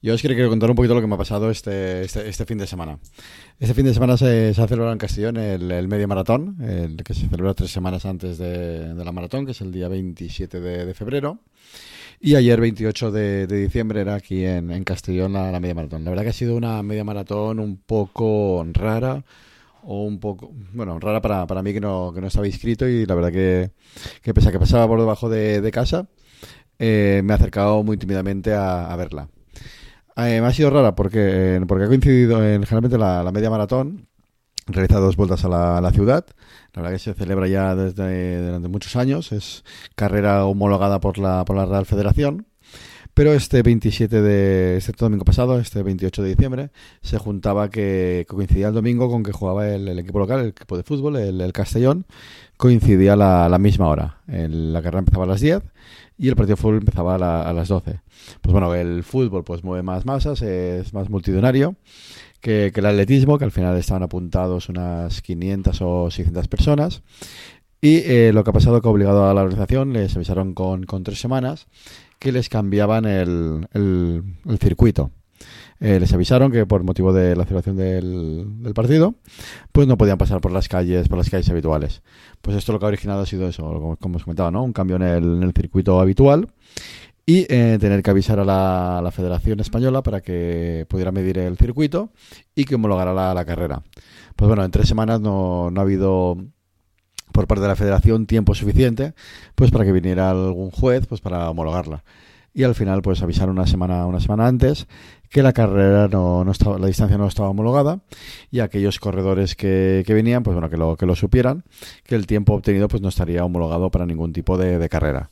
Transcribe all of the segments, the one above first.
Yo os quiero contar un poquito lo que me ha pasado este, este, este fin de semana. Este fin de semana se, se ha celebrado en Castellón el, el medio maratón, el que se celebra tres semanas antes de, la maratón, que es el día 27 de, de febrero. Y ayer, 28 de, de diciembre, era aquí en, Castellón la, media maratón. La verdad que ha sido una media maratón un poco rara o un poco, bueno, rara para, para mí que no, que no estaba inscrito y la verdad que, que pese a que pasaba por debajo de, casa, eh, me he acercado muy tímidamente a verla. Eh, ha sido rara porque, eh, porque ha coincidido en generalmente la, media maratón, realiza dos vueltas a la, a la ciudad, la verdad que se celebra ya desde durante muchos años, es carrera homologada por la, por la Real Federación. Pero este 27 de este domingo pasado, este 28 de diciembre, se juntaba que, coincidía el domingo con que jugaba el, el, equipo local, el equipo de fútbol, el, el Castellón, coincidía la, la misma hora. El, la carrera empezaba a las 10 y el partido de fútbol empezaba a, la, a, las 12. Pues bueno, el fútbol pues mueve más masas, es más multitudinario que, que el atletismo, que al final estaban apuntados unas 500 o 600 personas. Y eh, lo que ha pasado que obligado a la organización les avisaron con, con tres semanas que les cambiaban el, el, el circuito. Eh, les avisaron que por motivo de la celebración del, partido, pues no podían pasar por las calles, por las calles habituales. Pues esto lo que ha originado ha sido eso, como, como os comentaba, ¿no? Un cambio en el, en el circuito habitual y eh, tener que avisar a la, la, Federación Española para que pudiera medir el circuito y que homologara la, la carrera. Pues bueno, en tres semanas no, no ha habido por parte de la federación tiempo suficiente pues para que viniera algún juez pues para homologarla. Y al final pues avisaron una semana una semana antes que la carrera no, no estaba la distancia no estaba homologada y aquellos corredores que, que venían pues bueno que lo que lo supieran que el tiempo obtenido pues no estaría homologado para ningún tipo de, de carrera.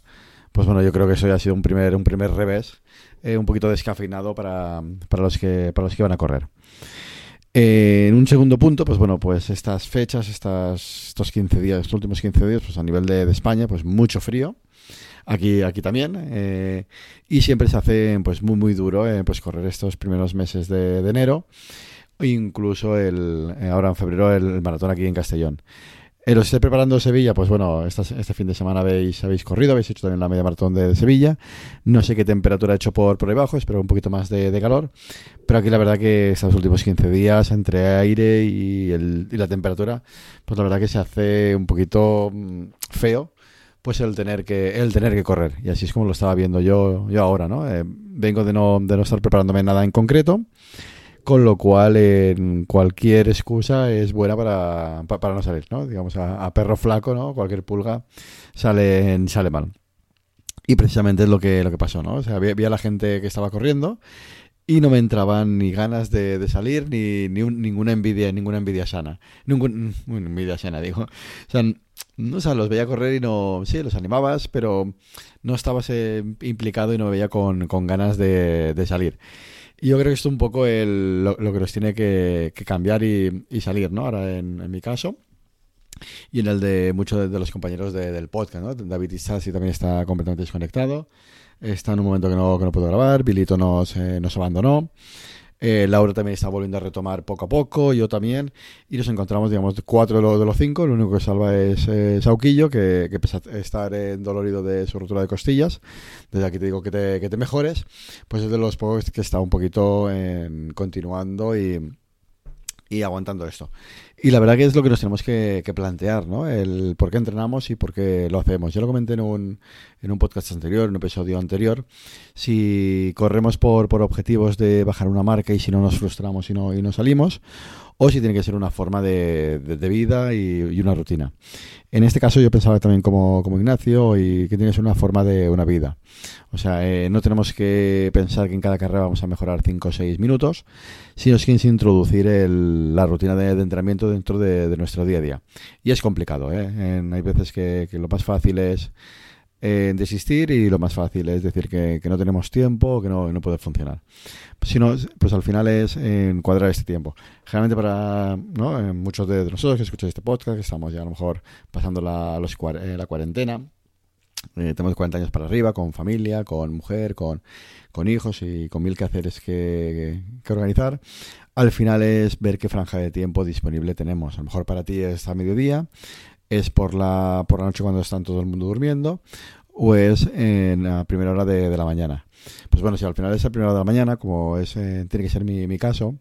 Pues bueno yo creo que eso ya ha sido un primer un primer revés eh, un poquito descafeinado para, para los que para los que van a correr eh, en un segundo punto, pues bueno, pues estas fechas, estos 15 días, estos últimos 15 días, pues a nivel de, España, pues mucho frío. Aquí, aquí también. Eh, y siempre se hace pues muy, muy duro eh, pues correr estos primeros meses de, de enero. Incluso el, eh, ahora en febrero el maratón aquí en Castellón. Eh, ¿Los esté preparando Sevilla? Pues bueno, este fin de semana habéis, habéis corrido, habéis hecho también la media maratón de, de Sevilla. No sé qué temperatura ha hecho por, por debajo, espero un poquito más de, de, calor. Pero aquí la verdad que estos últimos 15 días, entre aire y, el, y la temperatura, pues la verdad que se hace un poquito mm, feo pues el tener que el tener que correr y así es como lo estaba viendo yo yo ahora no eh, vengo de no de no estar preparándome nada en concreto con lo cual en cualquier excusa es buena para, para no salir, ¿no? Digamos, a, perro flaco, ¿no? Cualquier pulga sale, sale mal. Y precisamente es lo que, lo que pasó, ¿no? O sea, vi, a la gente que estaba corriendo y no me entraban ni ganas de, salir ni, ni un, ninguna envidia ninguna envidia sana ninguna envidia sana digo o sea, no, los veía correr y no sí los animabas pero no estabas eh, implicado y no me veía con, con ganas de salir y yo creo que esto es un poco el, lo, que nos tiene que, cambiar y, y, salir, ¿no? Ahora en, mi caso. Y en el de muchos de, los compañeros de, del podcast, ¿no? David Isasi también está completamente desconectado. Está en un momento que no, que no puedo grabar. Bilito nos, eh, nos abandonó. Eh, Laura también está volviendo a retomar poco a poco, yo también, y nos encontramos, digamos, cuatro de los, cinco. Lo único que salva es eh, Sauquillo, que, que pese a estar en dolorido de su rotura de costillas, desde aquí te digo que te, que te mejores, pues es de los pocos que está un poquito en, continuando y, y aguantando esto. Y la verdad que es lo que nos tenemos que, plantear, ¿no? El por qué entrenamos y por qué lo hacemos. Yo lo comenté en un, en un podcast anterior, en un episodio anterior. Si corremos por, por objetivos de bajar una marca y si no nos frustramos y no, y no salimos, o si tiene que ser una forma de, de, vida y, una rutina. En este caso yo pensaba también como, como Ignacio y que tiene que ser una forma de una vida. O sea, eh, no tenemos que pensar que en cada carrera vamos a mejorar 5 o 6 minutos, sino que es introducir el, la rutina de, entrenamiento dentro de, nuestro día a día. Y es complicado, ¿eh? Hay veces que, lo más fácil es eh, desistir y lo más fácil es decir que, no tenemos tiempo o que no, puede funcionar. Si no, pues al final es encuadrar este tiempo. Generalmente para ¿no? Eh, muchos de nosotros que escucháis este podcast, que estamos ya a lo mejor pasando la, eh, la cuarentena, eh, tenemos 40 años para arriba, con familia, con mujer, con, con hijos y con mil quehaceres que, que organizar, al final es ver qué franja de tiempo disponible tenemos. A lo mejor para ti es a mediodía, es por la, por la noche cuando están todo el mundo durmiendo, o es en la primera hora de, de la mañana. Pues bueno, si al final es a primera hora de la mañana, como es, eh, tiene que ser mi, mi caso,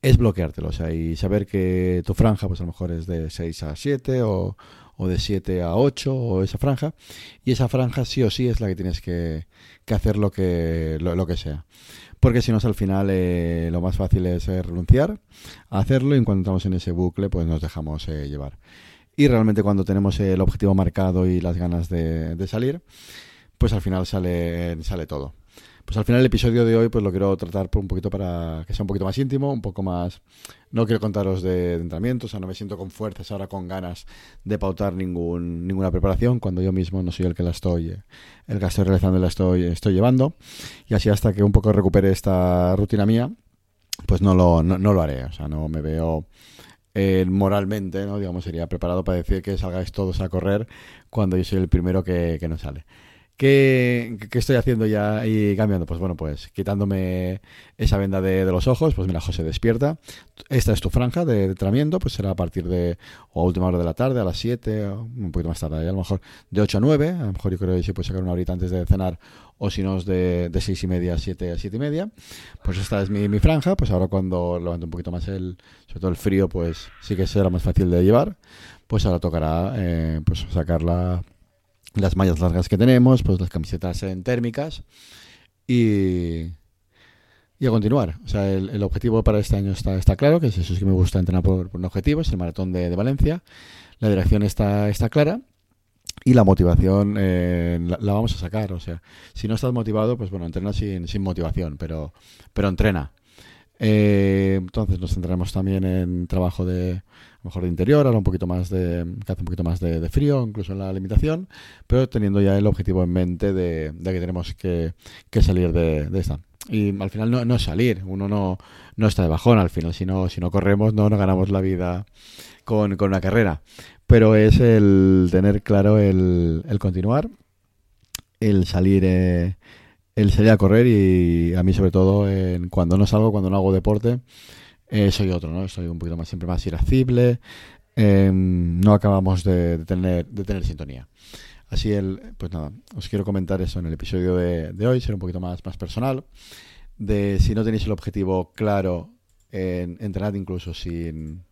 es bloqueártelo, o sea, y saber que tu franja, pues a lo mejor es de 6 a 7 o, o de 7 a 8 o esa franja, y esa franja sí o sí es la que tienes que, hacer lo que, lo, lo que sea. Porque si no, al final eh, lo más fácil es eh, renunciar a hacerlo y en cuanto entramos en ese bucle, pues nos dejamos eh, llevar. Y realmente cuando tenemos el objetivo marcado y las ganas de, de salir, pues al final sale, sale todo. Pues al final el episodio de hoy pues lo quiero tratar por un poquito para que sea un poquito más íntimo, un poco más... No quiero contaros de, de entrenamiento, o sea, no me siento con fuerzas ahora con ganas de pautar ningún, ninguna preparación cuando yo mismo no soy el que la estoy, el que estoy realizando la estoy, estoy llevando. Y así hasta que un poco recupere esta rutina mía, pues no lo, no, no lo haré, o sea, no me veo... Eh, moralmente, ¿no? digamos, sería preparado para decir que salgáis todos a correr cuando yo soy el primero que, que no sale. ¿Qué, ¿Qué, estoy haciendo ya y cambiando? Pues bueno, pues quitándome esa venda de, de, los ojos, pues mira, José despierta. Esta es tu franja de, de, entrenamiento, pues será a partir de, o a última hora de la tarde, a las 7, o un poquito más tarde, a lo mejor de 8 a 9, a lo mejor yo creo que se puede sacar una horita antes de cenar, o si no es de, de 6 y media a 7 a 7 y media. Pues esta es mi, mi franja, pues ahora cuando levanto un poquito más el, sobre todo el frío, pues sí que será más fácil de llevar. Pues ahora tocará eh, pues sacarla las mallas largas que tenemos, pues las camisetas en térmicas y, y a continuar. O sea, el, el, objetivo para este año está, está claro, que es eso es que me gusta entrenar por, por un objetivo, es el maratón de, de, Valencia. La dirección está, está clara y la motivación eh, la, la, vamos a sacar. O sea, si no estás motivado, pues bueno, entrena sin, sin motivación, pero, pero entrena. Eh, entonces nos centraremos también en trabajo de mejor de interior, ahora un poquito más de que hace un poquito más de, frío, incluso en la limitación, pero teniendo ya el objetivo en mente de, que tenemos que, salir de, esta. Y al final no, no es salir, uno no, no está de bajón al final, si no, si no corremos no, no ganamos la vida con, una carrera. Pero es el tener claro el, el continuar, el salir eh, el salir a correr y a mí sobre todo en, cuando no salgo, cuando no hago deporte, eh, soy otro, ¿no? Soy un poquito más siempre más irascible, eh, no acabamos de, de, tener, de tener sintonía. Así el, pues nada, os quiero comentar eso en el episodio de, de hoy, ser un poquito más, más personal, de si no tenéis el objetivo claro, en, entrenar incluso sin,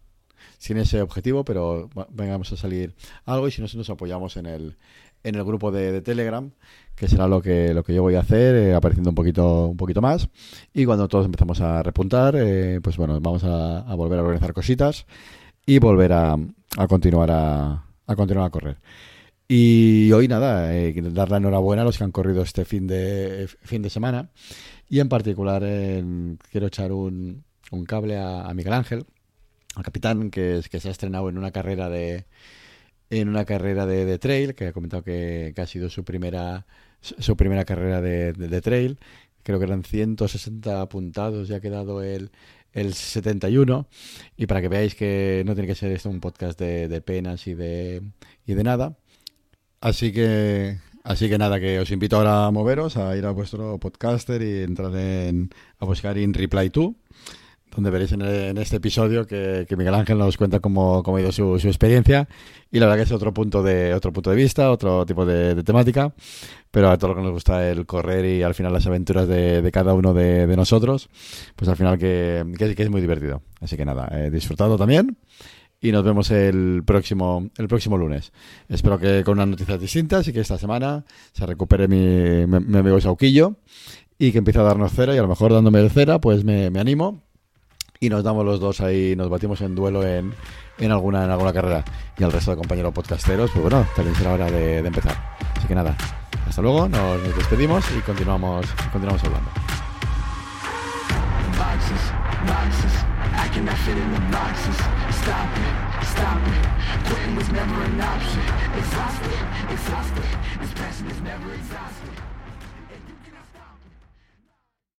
sin ese objetivo, pero vengamos a salir algo y si no, nos apoyamos en el, en el grupo de, Telegram, que será lo que, lo que yo voy a hacer, eh, apareciendo un poquito, un poquito más. Y cuando todos empezamos a repuntar, eh, pues bueno, vamos a, volver a organizar cositas y volver a, a continuar a, a, continuar a correr. Y hoy nada, eh, dar la enhorabuena a los que han corrido este fin de, fin de semana. Y en particular quiero echar un, un cable a Miguel Ángel, al capitán, que, que se ha estrenado en una carrera de, en una carrera de, trail, que ha comentado que, que, ha sido su primera, su primera carrera de, trail. Creo que eran 160 apuntados y ha quedado el, el 71. Y para que veáis que no tiene que ser esto un podcast de, penas y de, y de nada. Así que, así que nada, que os invito ahora a moveros, a ir a vuestro podcaster y entrar en, a buscar In Reply To donde veréis en, en este episodio que, que, Miguel Ángel nos cuenta cómo, cómo ha ido su, su, experiencia y la verdad que es otro punto de otro punto de vista, otro tipo de, de, temática, pero a todo lo que nos gusta el correr y al final las aventuras de, de cada uno de, de, nosotros, pues al final que, que, que, es muy divertido. Así que nada, he disfrutado también y nos vemos el próximo el próximo lunes. Espero que con unas noticias distintas y que esta semana se recupere mi, mi, mi amigo Sauquillo y que empiece a darnos cera y a lo mejor dándome el cera pues me, me animo y nos damos los dos ahí, nos batimos en duelo en, en, alguna, en alguna carrera. Y al resto de compañeros podcasteros, pues bueno, también será hora de, empezar. Así que nada, hasta luego, nos, despedimos y continuamos, continuamos hablando.